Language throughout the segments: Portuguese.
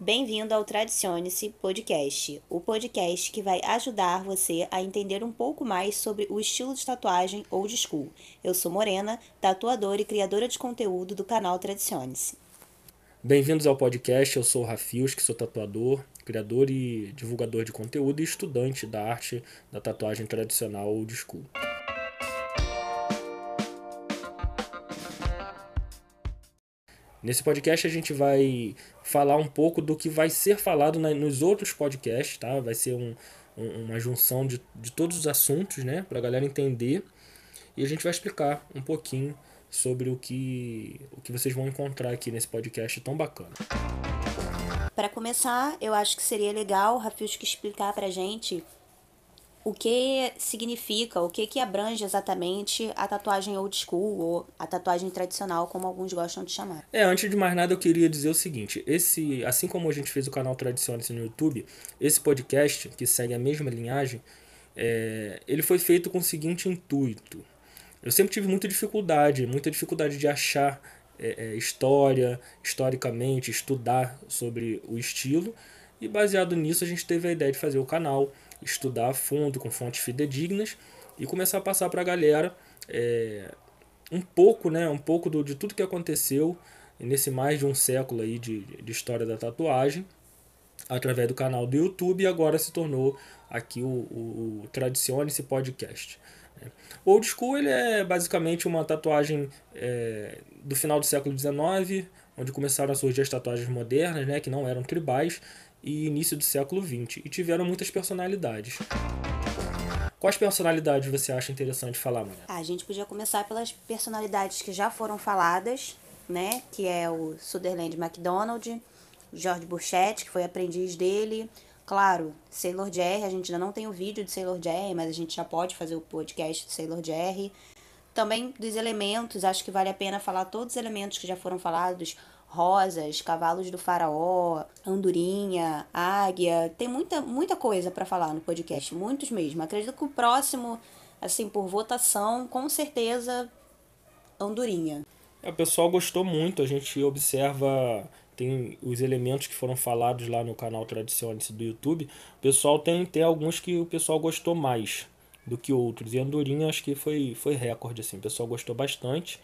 Bem-vindo ao Tradicione-se Podcast, o podcast que vai ajudar você a entender um pouco mais sobre o estilo de tatuagem old school. Eu sou Morena, tatuadora e criadora de conteúdo do canal Tradicione-se. Bem-vindos ao podcast, eu sou o Rafios, que sou tatuador, criador e divulgador de conteúdo e estudante da arte da tatuagem tradicional old school. Nesse podcast a gente vai falar um pouco do que vai ser falado na, nos outros podcasts, tá? Vai ser um, um, uma junção de, de todos os assuntos, né? Pra galera entender. E a gente vai explicar um pouquinho sobre o que, o que vocês vão encontrar aqui nesse podcast tão bacana. Para começar, eu acho que seria legal o Rafiuski explicar pra gente o que significa, o que, que abrange exatamente a tatuagem old school ou a tatuagem tradicional, como alguns gostam de chamar. É, antes de mais nada eu queria dizer o seguinte, esse, assim como a gente fez o canal Tradicional no YouTube, esse podcast, que segue a mesma linhagem, é, ele foi feito com o seguinte intuito. Eu sempre tive muita dificuldade, muita dificuldade de achar é, é, história, historicamente, estudar sobre o estilo, e baseado nisso a gente teve a ideia de fazer o canal, estudar a fundo, com fontes fidedignas e começar a passar para a galera é, um pouco, né, um pouco do, de tudo que aconteceu nesse mais de um século aí de, de história da tatuagem através do canal do YouTube e agora se tornou aqui o, o, o Tradicione esse podcast. Né. O Old School ele é basicamente uma tatuagem é, do final do século XIX, onde começaram a surgir as tatuagens modernas, né, que não eram tribais, e início do século XX, e tiveram muitas personalidades. Quais personalidades você acha interessante falar, Maria? Ah, a gente podia começar pelas personalidades que já foram faladas, né? Que é o Sutherland MacDonald, George Burchett, que foi aprendiz dele. Claro, Sailor Jerry, a gente ainda não tem o vídeo de Sailor Jerry, mas a gente já pode fazer o podcast de Sailor Jerry. Também dos elementos, acho que vale a pena falar todos os elementos que já foram falados rosas, cavalos do faraó, andorinha, águia. Tem muita, muita coisa para falar no podcast, muitos mesmo. Acredito que o próximo, assim, por votação, com certeza, andorinha. É, o pessoal gostou muito, a gente observa tem os elementos que foram falados lá no canal Tradiciones do YouTube. O pessoal tem, tem alguns que o pessoal gostou mais do que outros. E Andorinha acho que foi, foi recorde, assim. O pessoal gostou bastante.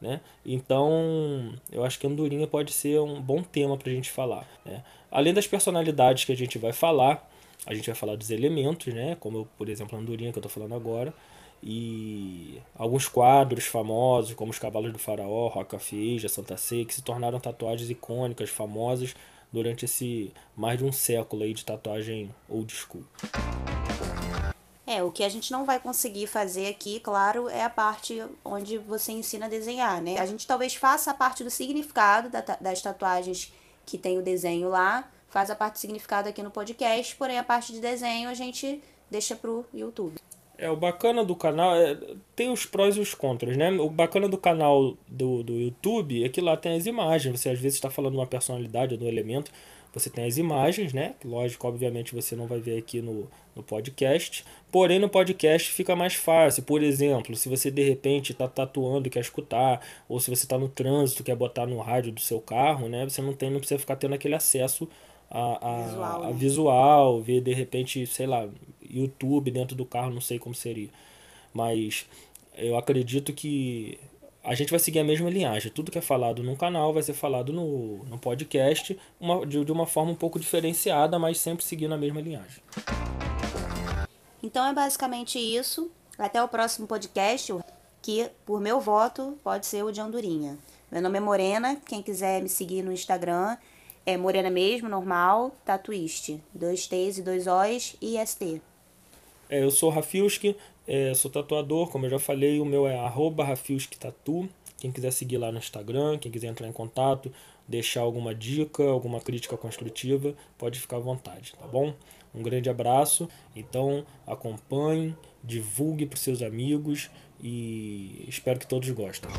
Né? Então, eu acho que Andorinha pode ser um bom tema para a gente falar. Né? Além das personalidades que a gente vai falar, a gente vai falar dos elementos, né? como por exemplo a Andorinha que eu estou falando agora, e alguns quadros famosos, como os Cavalos do Faraó, Roca Feija, Santa Sé, que se tornaram tatuagens icônicas, famosas durante esse mais de um século aí de tatuagem old school. É, o que a gente não vai conseguir fazer aqui, claro, é a parte onde você ensina a desenhar, né? A gente talvez faça a parte do significado das tatuagens que tem o desenho lá, faz a parte do significado aqui no podcast, porém a parte de desenho a gente deixa pro YouTube. É, o bacana do canal é, tem os prós e os contras, né? O bacana do canal do, do YouTube é que lá tem as imagens. Você às vezes está falando de uma personalidade ou de um elemento, você tem as imagens, né? Lógico, obviamente você não vai ver aqui no, no podcast. Porém, no podcast fica mais fácil. Por exemplo, se você de repente está tatuando e quer escutar, ou se você está no trânsito quer botar no rádio do seu carro, né? Você não tem, não precisa ficar tendo aquele acesso a, a, visual, a né? visual, ver de repente, sei lá, YouTube dentro do carro, não sei como seria. Mas eu acredito que a gente vai seguir a mesma linhagem. Tudo que é falado no canal vai ser falado no, no podcast uma, de, de uma forma um pouco diferenciada, mas sempre seguindo a mesma linhagem. Então é basicamente isso. Até o próximo podcast, que por meu voto pode ser o de Andorinha. Meu nome é Morena, quem quiser me seguir no Instagram é Morena mesmo, normal, tatuiste. Dois T's e dois O's e ST. É, eu sou Rafiuski, é, sou tatuador, como eu já falei, o meu é arroba. Quem quiser seguir lá no Instagram, quem quiser entrar em contato, deixar alguma dica, alguma crítica construtiva, pode ficar à vontade, tá bom? Um grande abraço. Então acompanhe, divulgue para seus amigos e espero que todos gostem.